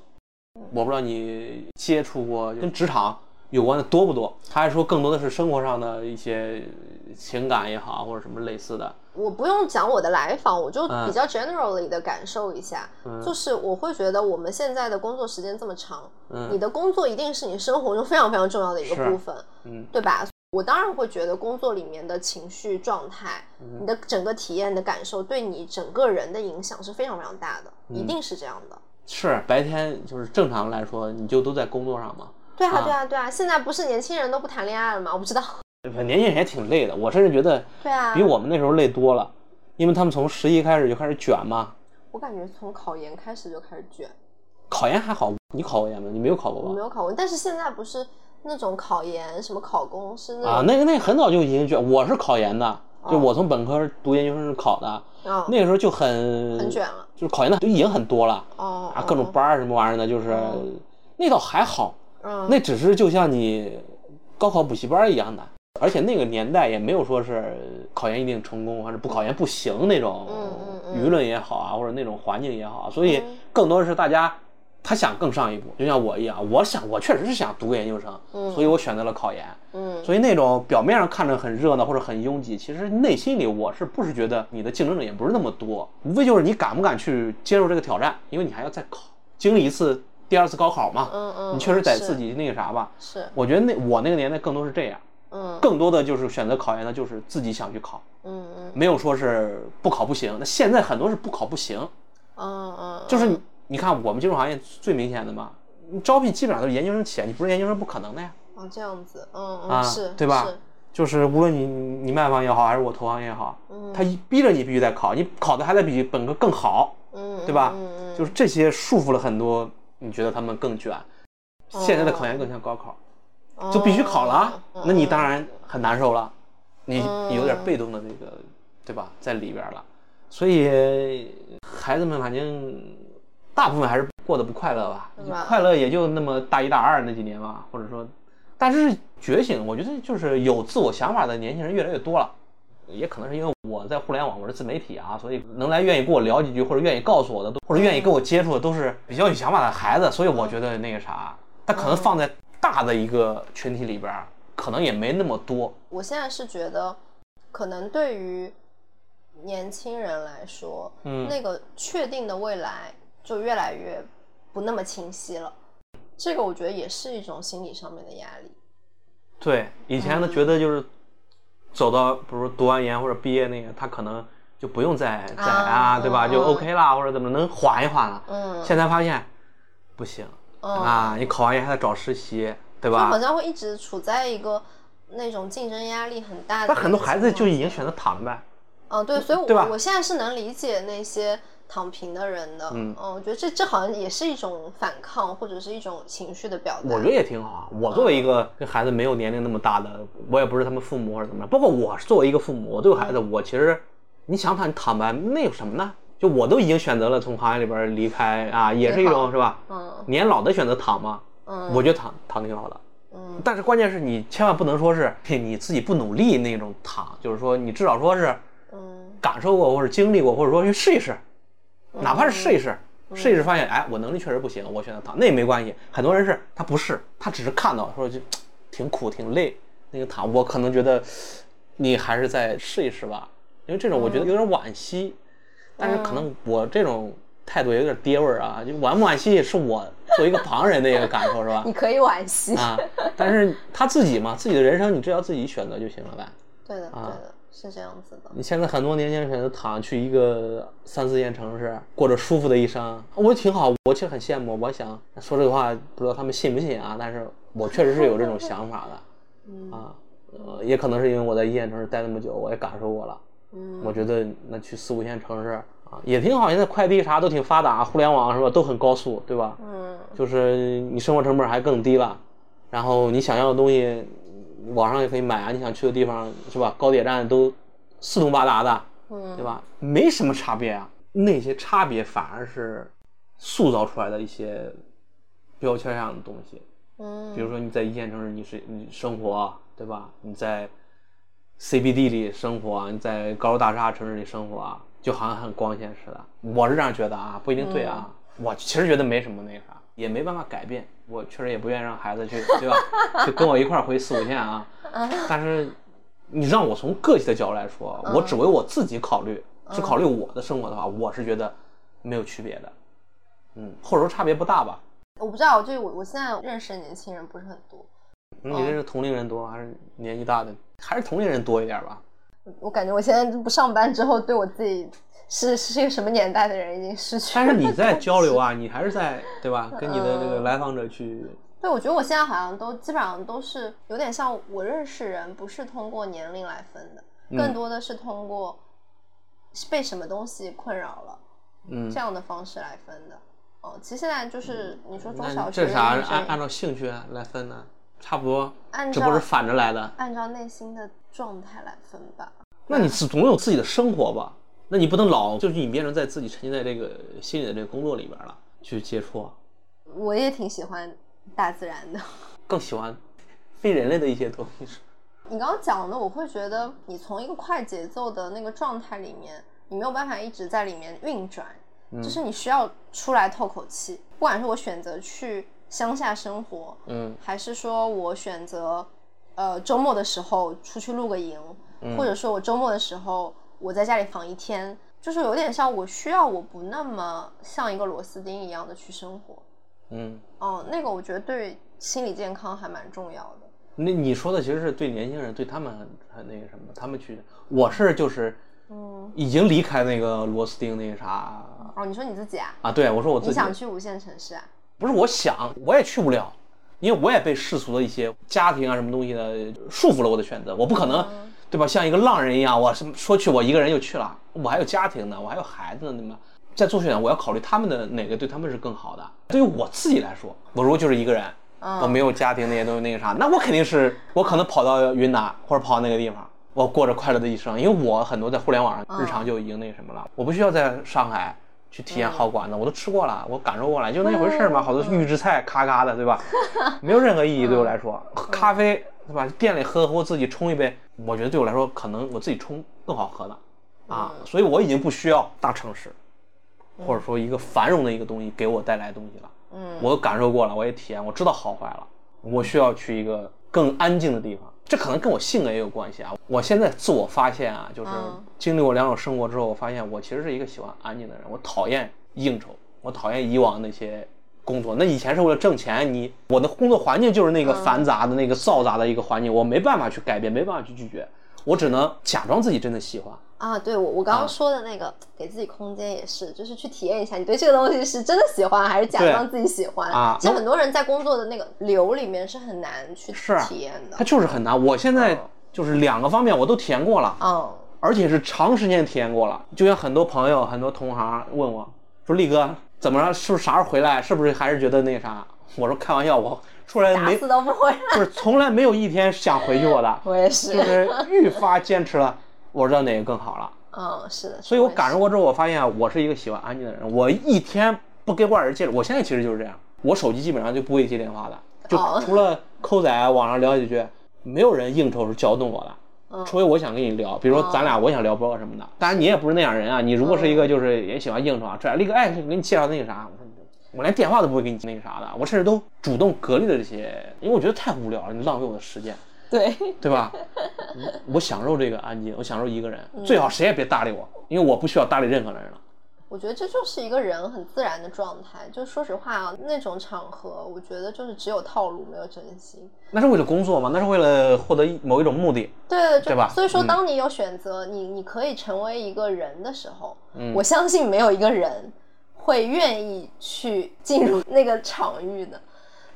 我不知道你接触过跟职场。有关的多不多？还是说更多的是生活上的一些情感也好，或者什么类似的？我不用讲我的来访，我就比较 generally 的感受一下，就是我会觉得我们现在的工作时间这么长，你的工作一定是你生活中非常非常重要的一个部分，嗯，对吧？我当然会觉得工作里面的情绪状态，你的整个体验的感受，对你整个人的影响是非常非常大的，一定是这样的。是白天就是正常来说，你就都在工作上吗？对啊，对啊，对啊！现在不是年轻人都不谈恋爱了吗？我不知道。年轻人也挺累的，我甚至觉得，对啊，比我们那时候累多了，因为他们从十一开始就开始卷嘛。我感觉从考研开始就开始卷。考研还好，你考过研吗？你没有考过吧？我没有考过，但是现在不是那种考研，什么考公是那啊，那个那很早就已经卷。我是考研的，就我从本科读研究生是考的，那个时候就很很卷了，就是考研的就已经很多了哦，啊，各种班儿什么玩意儿的，就是那倒还好。那只是就像你高考补习班一样的，而且那个年代也没有说是考研一定成功，还是不考研不行那种舆论也好啊，或者那种环境也好，所以更多的是大家他想更上一步，就像我一样，我想我确实是想读个研究生，所以我选择了考研。嗯，所以那种表面上看着很热闹或者很拥挤，其实内心里我是不是觉得你的竞争者也不是那么多，无非就是你敢不敢去接受这个挑战，因为你还要再考。经历一次第二次高考嘛，嗯嗯，你确实得自己那个啥吧。是，我觉得那我那个年代更多是这样，嗯更多的就是选择考研的，就是自己想去考，嗯嗯。没有说是不考不行。那现在很多是不考不行，嗯嗯，就是你你看我们金融行业最明显的嘛，你招聘基本上都是研究生起来，你不是研究生不可能的呀。哦这样子，嗯啊嗯是，对吧？就是无论你你卖方也好，还是我投行也好，他一逼着你必须得考，你考的还得比本科更好，嗯，对吧？嗯嗯，就是这些束缚了很多，你觉得他们更卷。现在的考研更像高考，嗯就必须考了那你当然很难受了，你嗯。有点被动的那个，对吧，在里边了。所以孩子们反正大部分还是过得不快乐吧，快乐也就那么大一大二那几年吧，或者说，但是觉醒，我觉得就是有自我想法的年轻人越来越多了。也可能是因为我在互联网，我是自媒体啊，所以能来愿意跟我聊几句，或者愿意告诉我的，都或者愿意跟我接触的，都是比较有想法的孩子，所以我觉得那个啥，他可能放在大的一个群体里边，可能也没那么多。我现在是觉得，可能对于年轻人来说，嗯那个确定的未来就越来越不那么清晰了。这个我觉得也是一种心理上面的压力。对，以前呢觉得就是走到，比如读完研或者毕业那个，他可能就不用再再啊啊，对吧？嗯就嗯 OK 啦，或者怎么能缓一缓了。嗯，现在发现不行嗯啊，你考完研还得找实习，对就好？像会一直处在一个那种竞争压力很大的。但很多孩子就已经选择躺呗。嗯，对，所以我，我现在是能理解那些躺平的人的。嗯我觉得这这好像也是一种反抗，或者是一种情绪的表达。我觉得也挺好。我作为一个跟孩子没有年龄那么大的，我也不是他们父母或者怎么样。包括我作为一个父母，我对我孩子，我其实你想躺你躺呗，那有什么呢？就我都已经选择了从行业里边离开啊，也是一种是吧？嗯年老的选择躺嘛，嗯，我觉得躺躺挺好的。嗯但是关键是你千万不能说是你自己不努力那种躺，就是说你至少说是嗯感受过或者经历过，或者说去试一试，哪怕是试一试，嗯试一试发现，哎，我能力确实不行，我选择躺，那也没关系。很多人是他不是，他只是看到说就挺苦挺累，那个躺，我可能觉得你还是再试一试吧，因为这种我觉得有点惋惜，但是可能我这种态度有点爹味儿啊，就惋不惋惜是我作为一个旁人的一个感受是吧 <laughs> 你？可以惋惜。啊，但是他自己嘛，自己的人生你只要自己选择就行了呗。对的，对啊的，是这样子的。你现在很多年轻人选择躺去一个三四线城市，过着舒服的一生，我挺好，我其实很羡慕。我想说这个话，不知道他们信不信啊？但是我确实是有这种想法的，<laughs> 嗯啊，呃，也可能是因为我在一线城市待那么久，我也感受过了。嗯我觉得那去四五线城市啊，也挺好。现在快递啥都挺发达，互联网是吧，都很高速，对吧？嗯就是你生活成本还更低了，然后你想要的东西，网上也可以买啊。你想去的地方是吧？高铁站都四通八达的，嗯，对吧？没什么差别啊。那些差别反而是塑造出来的一些标签上的东西。嗯，比如说你在一线城市，你是你生活，对吧？你在 CBD 里生活，你在高楼大厦城市里生活啊，就好像很光鲜似的。我是这样觉得啊，不一定对啊。我其实觉得没什么那啥，也没办法改变。我确实也不愿意让孩子去，<laughs> 对吧？就跟我一块儿回四五线啊。但是你让我从个体的角度来说，我只为我自己考虑，只考虑我的生活的话，我是觉得没有区别的。嗯，或者说差别不大吧。我不知道，就是我我现在认识的年轻人不是很多，你认识同龄人多还是年纪大的？还是同龄人多一点吧？我感觉我现在不上班之后，对我自己是是一个什么年代的人已经失去了。但是你在交流啊，你还是在对吧？跟你的那个来访者去，对，我觉得我现在好像都基本上都是有点像我认识人，不是通过年龄来分的，嗯更多的是通过被什么东西困扰了嗯这，样的方式来分的。哦，其实现在就是你说中小学的这啥女生按按照兴趣来分呢？差不多，按照这不是反着来的。按照内心的状态来分吧。那你是总有自己的生活吧？那你不能老就是你变成在自己沉浸在这个心里的这个工作里边了去接触，啊我也挺喜欢大自然的。更喜欢 <laughs> 非人类的一些东西。你刚刚讲的，我会觉得你从一个快节奏的那个状态里面，你没有办法一直在里面运转，嗯就是你需要出来透口气。不管是我选择去乡下生活，嗯还是说我选择呃周末的时候出去露个营，嗯或者说我周末的时候我在家里躺一天，就是有点像我需要我不那么像一个螺丝钉一样的去生活。嗯，哦，那个我觉得对心理健康还蛮重要的。那你说的其实是对年轻人，对他们很很那个什么，他们去，我是就是，嗯，已经离开那个螺丝钉那个啥哦，你说你自己啊？啊，对我说我自己你想去五线城市啊？不是我想，我也去不了，因为我也被世俗的一些家庭啊什么东西的束缚了我的选择，我不可能，对吧？像一个浪人一样，我什么说去我一个人就去了，我还有家庭呢，我还有孩子呢，对吗？在做选择，我要考虑他们的哪个对他们是更好的。对于我自己来说，我如果就是一个人，我没有家庭那些东西那个啥，那我肯定是我可能跑到云南或者跑到那个地方，我过着快乐的一生，因为我很多在互联网上日常就已经那个什么了，我不需要在上海。去体验好馆子，我都吃过了，我感受过了，就那回事嘛。好多预制菜，咔咔的，对吧？<laughs> 没有任何意义对我来说。咖啡，对吧？店里喝，我自己冲一杯，我觉得对我来说，可能我自己冲更好喝的啊。所以我已经不需要大城市，或者说一个繁荣的一个东西给我带来东西了。嗯，我感受过了，我也体验，我知道好坏了。我需要去一个更安静的地方，这可能跟我性格也有关系啊。我现在自我发现啊，就是经历过两种生活之后，我发现我其实是一个喜欢安静的人。我讨厌应酬，我讨厌以往那些工作。那以前是为了挣钱，你我的工作环境就是那个繁杂的、那个嘈杂的一个环境，我没办法去改变，没办法去拒绝，我只能假装自己真的喜欢。啊，对我我刚刚说的那个、给自己空间也是，就是去体验一下，你对这个东西是真的喜欢还是假装自己喜欢啊其实很多人在工作的那个流里面是很难去体验的。它就是很难。我现在就是两个方面我都体验过了。嗯，而且是长时间体验过了。就像很多朋友、很多同行问我说：“力哥怎么着？是不是啥时候回来？是不是还是觉得那啥？”我说：“开玩笑，我出来打没死都不会。不是从来没有一天想回去过的，我也是，就是愈发坚持了。我知道哪个更好了，嗯，是的。所以我感受过之后，我发现啊我是一个喜欢安静的人。我一天不跟外人接触，我现在其实就是这样，我手机基本上就不会接电话的，就哦除了扣仔网上聊几句，没有人应酬是搅动我的。嗯除非我想跟你聊，比如说咱俩我想聊播客什么的，当然你也不是那样人啊。你如果是一个就是也喜欢应酬啊，这力哥哎，给你介绍那个啥，我说我连电话都不会给你那个啥的，我甚至都主动隔离了这些，因为我觉得太无聊了，你浪费我的时间，对，对吧？我我享受这个安静，我享受一个人，最好谁也别搭理我，因为我不需要搭理任何人了。我觉得这就是一个人很自然的状态。就说实话啊，那种场合，我觉得就是只有套路，没有真心。那是为了工作吗？那是为了获得一某一种目的。对，对对吧所以说，嗯当你有选择，你你可以成为一个人的时候，嗯我相信没有一个人会愿意去进入那个场域的。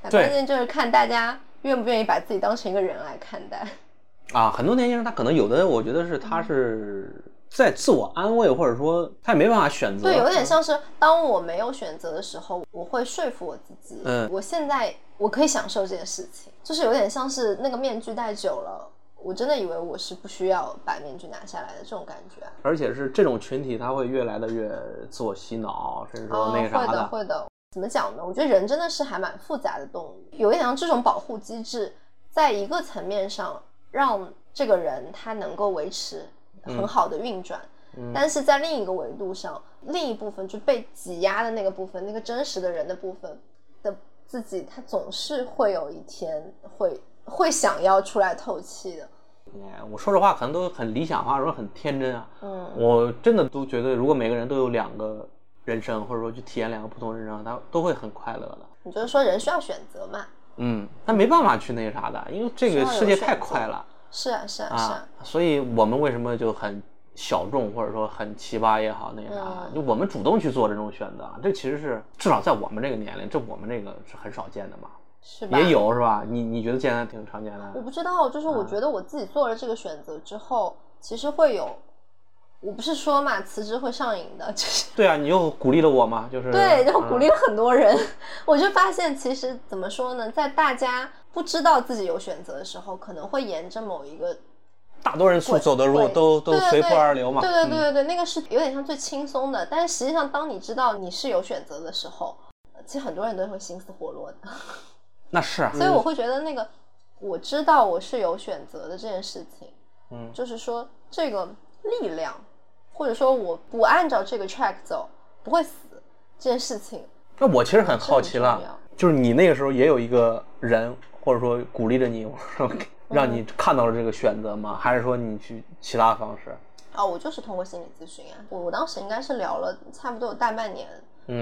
关键就是看大家愿不愿意把自己当成一个人来看待。<laughs> 啊，很多年轻人他可能有的，我觉得是他是在自我安慰，或者说他也没办法选择。对，有点像是当我没有选择的时候，我会说服我自己，嗯我现在我可以享受这件事情，就是有点像是那个面具戴久了，我真的以为我是不需要把面具拿下来的这种感觉。而且是这种群体，他会越来的越自我洗脑，甚至说那个啥哦、会的，会的。怎么讲呢？我觉得人真的是还蛮复杂的动物，有一点像这种保护机制，在一个层面上让这个人他能够维持很好的运转，嗯但是在另一个维度上，另一部分就被挤压的那个部分，那个真实的人的部分的自己，他总是会有一天会会想要出来透气的。哎我说实话，可能都很理想化，说很天真啊。嗯，我真的都觉得，如果每个人都有两个人生，或者说去体验两个不同人生，他都会很快乐的。你就是说人需要选择嘛？嗯，他没办法去那个啥的，因为这个世界太快了是啊，是啊，是啊，所以我们为什么就很小众，或者说很奇葩也好，那个啥，嗯就我们主动去做这种选择，这其实是至少在我们这个年龄，这我们这个是很少见的嘛。是吧？也有是吧？你你觉得现在挺常见的？我不知道，就是我觉得我自己做了这个选择之后，其实会有，我不是说嘛，辞职会上瘾的，就是对啊，你又鼓励了我嘛，就是对，就嗯鼓励了很多人。<laughs> 我就发现，其实怎么说呢，在大家不知道自己有选择的时候，可能会沿着某一个大多人所走的路都都随波而流嘛。对对对嗯对对，那个是有点像最轻松的。但是实际上，当你知道你是有选择的时候，其实很多人都会心思活络的。<laughs> 那是啊，所以我会觉得那个我知道我是有选择的这件事情，嗯就是说这个力量，或者说我不按照这个 track 走不会死这件事情，那我其实很好奇了就是你那个时候也有一个人，或者说鼓励着你，让你看到了这个选择吗？还是说你去其他方式？哦，我就是通过心理咨询啊，我我当时应该是聊了差不多有大半年，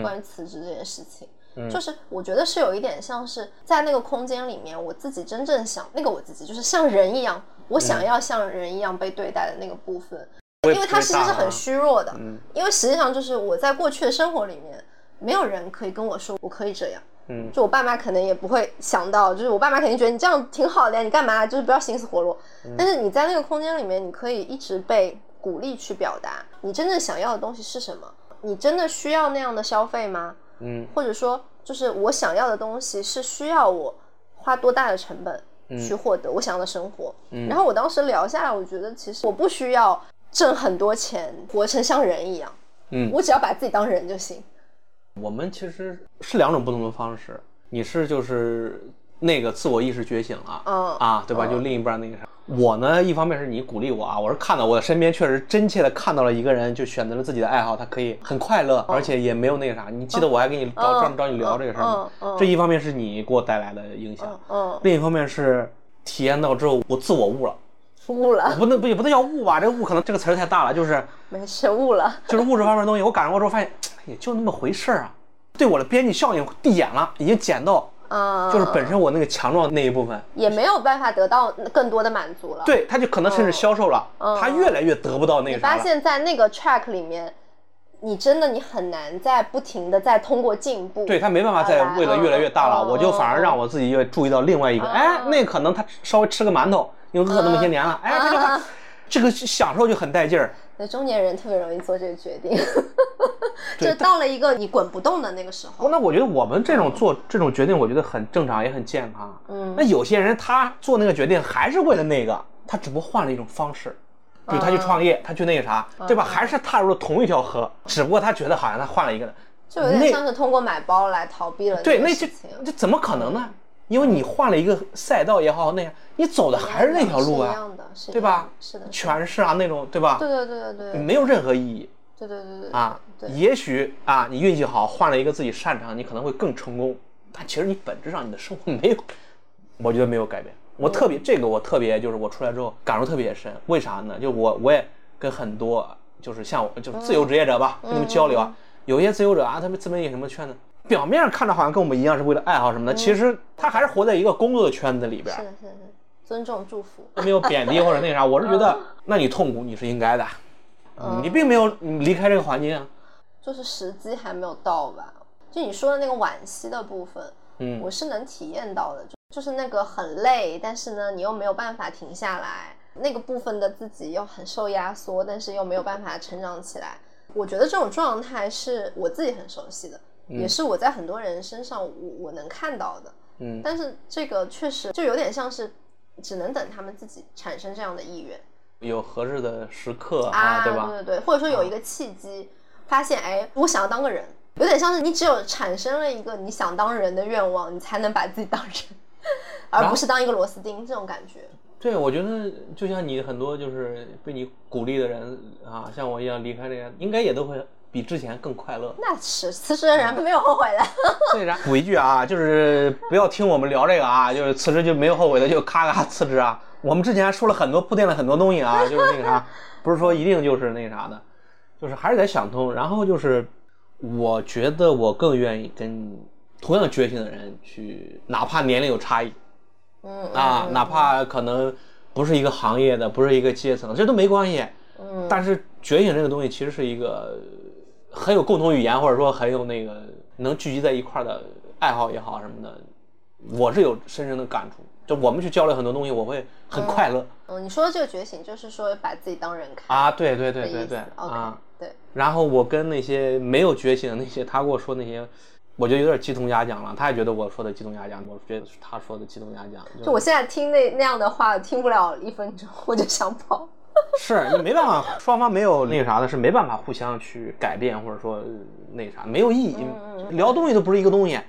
关于辞职这件事情。就是我觉得是有一点像是在那个空间里面，我自己真正想那个我自己，就是像人一样，我想要像人一样被对待的那个部分，因为它实是很虚弱的，因为实际上就是我在过去的生活里面，没有人可以跟我说我可以这样，嗯，就我爸妈可能也不会想到，就是我爸妈肯定觉得你这样挺好的呀，你干嘛？就是不要心思活络。但是你在那个空间里面，你可以一直被鼓励去表达你真正想要的东西是什么，你真的需要那样的消费吗？嗯，或者说，就是我想要的东西是需要我花多大的成本去获得我想要的生活。嗯，然后我当时聊下来，我觉得其实我不需要挣很多钱，活成像人一样。嗯，我只要把自己当人就行。我们其实是两种不同的方式，你是就是那个自我意识觉醒了，嗯啊，对吧？就另一半那个啥。我呢，一方面是你鼓励我啊，我是看到我的身边确实真切的看到了一个人，就选择了自己的爱好，他可以很快乐，而且也没有那个啥。你记得我还跟你找专门找你聊这个事儿吗？这一方面是你给我带来的影响，另一方面是体验到之后我自我悟了，悟了，不能不也不能叫悟吧？这个悟可能这个词儿太大了，就是没事悟了，<laughs> 就是物质方面的东西，我感受过之后发现也就那么回事儿啊，对我的边际效应递减了，已经减到。嗯，就是本身我那个强壮那一部分也没有办法得到更多的满足了。对，他就可能甚至消瘦了，他越来越得不到那个。发现，在那个 track 里面，你真的你很难再不停的在通过进步。对他没办法再为了越来越大了，我就反而让我自己又注意到另外一个，哎，那可能他稍微吃个馒头，因为饿那么些年了，哎，这个 <laughs> 这个享受就很带劲儿。对中年人特别容易做这个决定，<laughs> 就到了一个你滚不动的那个时候。那我觉得我们这种做这种决定，我觉得很正常，也很健康。嗯，那有些人他做那个决定还是为了那个，他只不过换了一种方式，比如他去创业，他去那个啥，对吧？还是踏入了同一条河，只不过他觉得好像他换了一个，就有点像是通过买包来逃避了。对，那就这怎么可能呢？因为你换了一个赛道也好，那样你走的还是那条路啊，对吧？是的，全是啊那种，对吧？对对对对对，没有任何意义。对对对对啊，也许啊，你运气好，换了一个自己擅长，你可能会更成功。但其实你本质上你的生活没有，<laughs> 我觉得没有改变。我特别这个，我特别就是我出来之后感受特别深。为啥呢？就我我也跟很多就是像我就是自由职业者吧，跟他们交流啊，有些自由者啊，他们自媒体什么圈子。表面上看着好像跟我们一样是为了爱好什么的，其实他还是活在一个工作的圈子里边。是的，是的，尊重、祝福，没有贬低或者那啥。<laughs> 我是觉得，那你痛苦你是应该的，你并没有离开这个环境啊。就是时机还没有到吧？就你说的那个惋惜的部分，嗯，我是能体验到的，就就是那个很累，但是呢，你又没有办法停下来，那个部分的自己又很受压缩，但是又没有办法成长起来。我觉得这种状态是我自己很熟悉的。也是我在很多人身上我我能看到的，嗯，但是这个确实就有点像是只能等他们自己产生这样的意愿，有合适的时刻啊，对吧？对对对，或者说有一个契机，发现哎，我想要当个人，有点像是你只有产生了一个你想当人的愿望，你才能把自己当人，<laughs> 而不是当一个螺丝钉这种感觉。对，我觉得就像你很多就是被你鼓励的人啊，像我一样离开这个，应该也都会。比之前更快乐，那是辞职的人没有后悔的。<laughs> 为啥？补一句啊，就是不要听我们聊这个啊，就是辞职就没有后悔的，就咔咔辞职啊。我们之前说了很多铺垫了很多东西啊，就是那个啥，不是说一定就是那个啥的，就是还是得想通。然后就是，我觉得我更愿意跟同样觉醒的人去，哪怕年龄有差异，嗯啊，哪怕可能不是一个行业的，不是一个阶层，这都没关系。嗯，但是觉醒这个东西其实是一个。很有共同语言，或者说很有那个能聚集在一块的爱好也好什么的，我是有深深的感触。就我们去交流很多东西，我会很快乐。嗯，你说的这个觉醒，就是说把自己当人看啊？对对对对对啊，对。然后我跟那些没有觉醒的那些，他跟我说那些，我觉得有点鸡同鸭讲了。他也觉得我说的鸡同鸭讲，我觉得是他说的鸡同鸭讲。就我现在听那那样的话，听不了一分钟，我就想跑。<laughs> 是你没办法，双方没有那个啥的，是没办法互相去改变，或者说那啥没有意义，聊东西都不是一个东西。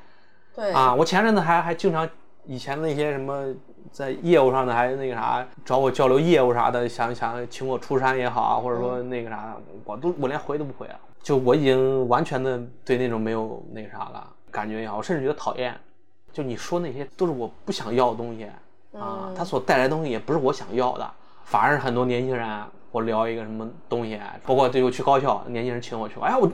对啊，我前阵子还还经常以前那些什么在业务上的还那个啥找我交流业务啥的，想想请我出山也好啊，或者说那个啥，我都我连回都不回啊，就我已经完全的对那种没有那个啥了感觉也好，我甚至觉得讨厌。就你说那些都是我不想要的东西啊，他所带来的东西也不是我想要的。反而是很多年轻人，我聊一个什么东西，包括对我去高校，年轻人请我去，哎呀，我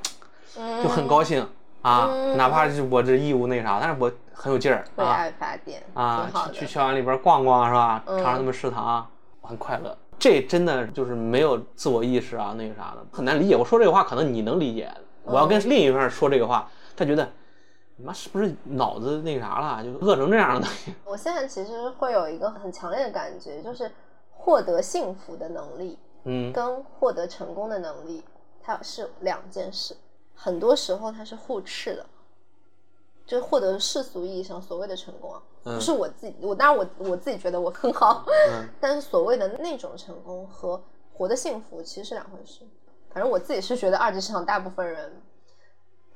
就很高兴啊，哪怕是我这义务那啥，但是我很有劲儿为啊爱发电，啊。去去校园里边逛逛是吧？嗯尝尝他们食堂，我很快乐。这真的就是没有自我意识啊，那个啥的，很难理解。我说这个话，可能你能理解。我要跟另一半说这个话，他觉得你妈是不是脑子那啥了，就饿成这样了？<laughs> 我现在其实会有一个很强烈的感觉，就是获得幸福的能力嗯跟获得成功的能力，它是两件事，很多时候它是互斥的。就是获得世俗意义上所谓的成功啊，嗯不是我自己，我当然我我自己觉得我很好，嗯 <laughs> 但是所谓的那种成功和活的幸福其实是两回事。反正我自己是觉得二级市场大部分人，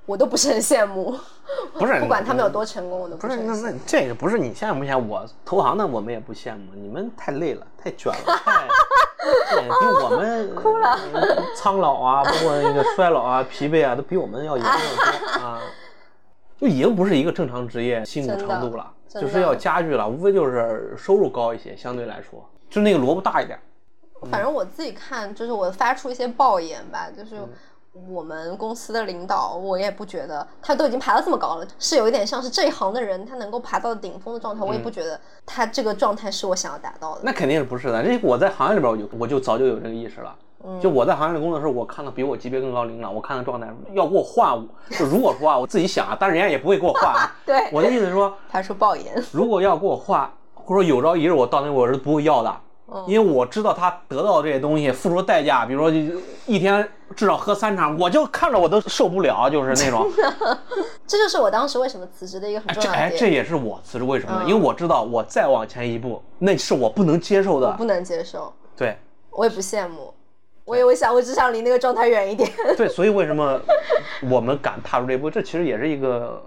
我都不是很羡慕，<laughs> 不是不管他们有多成功，我都不是，那。那这个不是你羡慕不羡慕？我投行的我们也不羡慕，你们太累了，太卷了，太 <laughs> 对比我们哭了，苍老啊，包括那个衰老啊、疲惫啊，都比我们要严重得多啊。<laughs> 就已经不是一个正常职业辛苦程度了，就是要加剧了，无非就是收入高一些，相对来说，就那个萝卜大一点。反正我自己看，就是我发出一些抱言吧，就是我们公司的领导，我也不觉得他都已经爬到这么高了，是有一点像是这一行的人，他能够爬到顶峰的状态，我也不觉得他这个状态是我想要达到的。那肯定是不是的。这我在行业里边，我就我就早就有这个意识了。就我在行业里工作的时候，我看到比我级别更高领导，我看他状态要给我换，我就如果说啊，我自己想啊，但是人家也不会给我换啊。对我的意思是说，他说抱言，如果要给我换，或者说有朝一日我到那我是不会要的，因为我知道他得到这些东西付出代价，比如说一天至少喝三场，我就看着我都受不了，就是那种。<laughs> 这就是我当时为什么辞职的一个很重要的哎。这也是我辞职为什么呢？嗯因为我知道我再往前一步，那是我不能接受的。我不能接受，对我也不羡慕，我也我想，我只想离那个状态远一点。<laughs> 对，所以为什么我们敢踏出这一步？这其实也是一个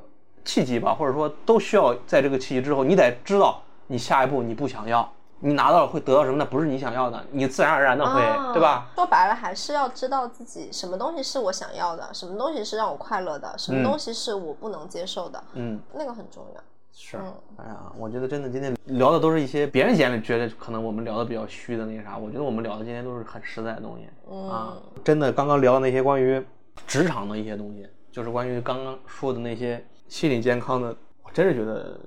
契机吧，或者说都需要在这个契机之后，你得知道你下一步你不想要，你拿到了会得到什么？那不是你想要的，你自然而然的会，啊对吧？？说白了，还是要知道自己什么东西是我想要的，什么东西是让我快乐的，什么嗯东西是我不能接受的，嗯，那个很重要。是嗯。哎呀，我觉得真的今天聊的都是一些别人眼里觉得可能我们聊的比较虚的那个啥，我觉得我们聊的今天都是很实在的东西。嗯啊，真的，刚刚聊的那些关于职场的一些东西，就是关于刚刚说的那些心理健康的，我真是觉得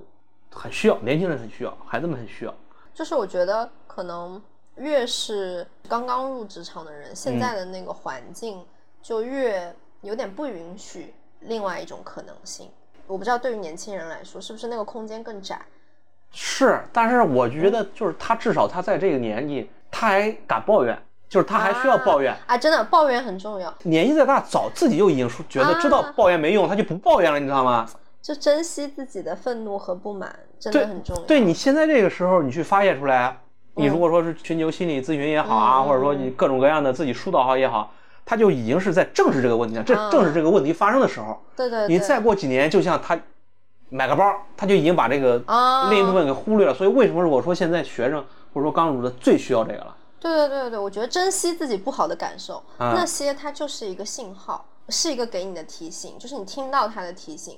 很需要，年轻人很需要，孩子们很需要。就是我觉得可能越是刚刚入职场的人，现嗯在的那个环境就越有点不允许另外一种可能性。我不知道对于年轻人来说，是不是那个空间更窄？是，但是我觉得就是他至少他在这个年纪，他还敢抱怨，就是他还需要抱怨。啊啊！真的，抱怨很重要，年纪再大，早自己就已经说觉得知道啊抱怨没用，他就不抱怨了，你知道吗？就珍惜自己的愤怒和不满，真对的很重要。对你现在这个时候，你去发泄出来，你嗯如果说是寻求心理咨询也好啊，嗯或者说你各种各样的自己疏导好也好，他就已经是在正视这个问题了。这啊正是这个问题发生的时候，对对对，你再过几年，就像他买个包，他就已经把这个啊另一部分给忽略了。所以为什么我说现在学生或者说刚入的最需要这个了？对对对对，我觉得珍惜自己不好的感受，啊那些它就是一个信号，是一个给你的提醒，就是你听到它的提醒，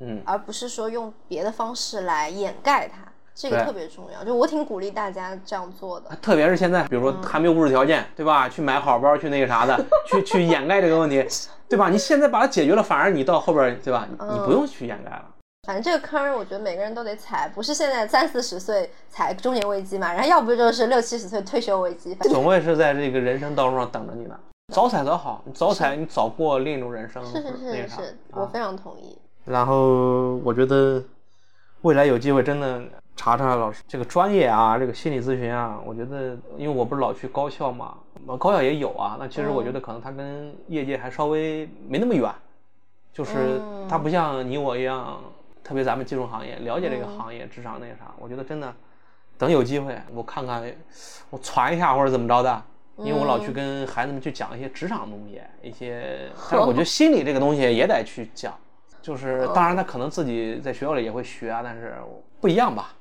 嗯，而不是说用别的方式来掩盖它，这个特别重要。就我挺鼓励大家这样做的。特别是现在，比如说嗯还没有物质条件，对吧？去买好包，去那个啥的，<laughs> 去去掩盖这个问题，<laughs> 对吧？你现在把它解决了，反而你到后边，对吧？你嗯不用去掩盖了。反正这个坑儿，我觉得每个人都得踩，不是现在三四十岁踩中年危机嘛，然后要不就是六七十岁退休危机。总会是在这个人生道路上等着你的。早踩早好，你早踩你早过另一种人生，是是是是，我啊。非常同意。然后我觉得未来有机会真的查查老师这个专业啊，这个心理咨询啊，我觉得因为我不是老去高校嘛，呃高校也有啊。那其实我觉得可能它跟业界还稍微没那么远，就是嗯它不像你我一样，特别咱们金融行业了解这个嗯行业职场那个啥，我觉得真的等有机会我看看，我传一下或者怎么着的。因为我老去跟孩子们去讲一些职场东西，一些，但是我觉得心理这个东西也得去讲，就是当然他可能自己在学校里也会学啊，但是不一样吧。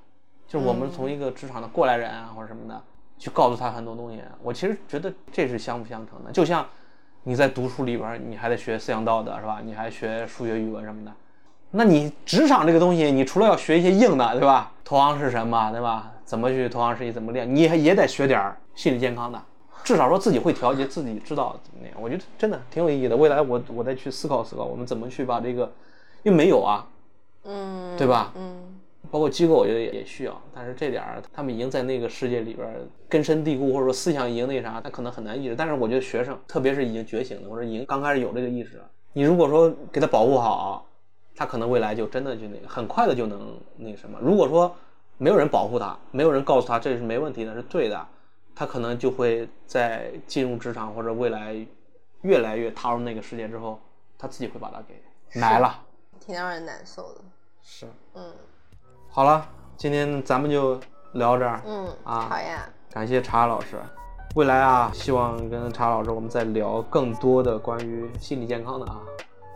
就是我们从一个职场的过来人啊或者什么的，去告诉他很多东西，我其实觉得这是相辅相成的。就像你在读书里边儿，你还得学思想道德是吧？你还学数学、语文什么的。那你职场这个东西，你除了要学一些硬的，对吧？投行是什么，对吧？怎么去投行实习，怎么练，你还也得学点儿心理健康的，至少说自己会调节，自己知道怎么样。我觉得真的挺有意义的。未来我我再去思考思考，我们怎么去把这个，因为没有啊，嗯，对吧？嗯，包括机构，我觉得也也需要，但是这点儿他们已经在那个世界里边儿根深蒂固，或者说思想已经那啥，他可能很难意识。但是我觉得学生，特别是已经觉醒的，或者已经刚开始有这个意识了，你如果说给他保护好，他可能未来就真的就那个很快的就能那个什么。如果说没有人保护他，没有人告诉他这是没问题的，是对的，他可能就会在进入职场或者未来越来越踏入那个世界之后，他自己会把它给埋了。挺让人难受的。是，嗯好了，今天咱们就聊这儿。嗯，啊好呀，感谢查老师。未来啊，希望跟查老师我们再聊更多的关于心理健康的啊。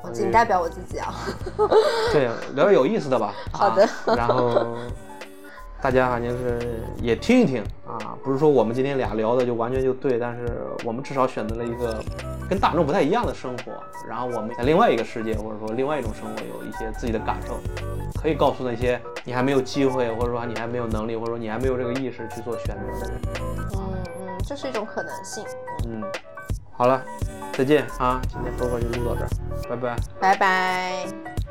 我仅代表我自己啊。对，聊点有意思的吧。<laughs> 好的啊然后大家反正是也听一听啊，不是说我们今天俩聊的就完全就对，但是我们至少选择了一个跟大众不太一样的生活，然后我们在另外一个世界或者说另外一种生活有一些自己的感受，可以告诉那些你还没有机会或者说你还没有能力或者说你还没有这个意识去做选择的人。嗯嗯，这是一种可能性。嗯，好了，再见啊！今天播客就录到这儿，拜拜。拜拜。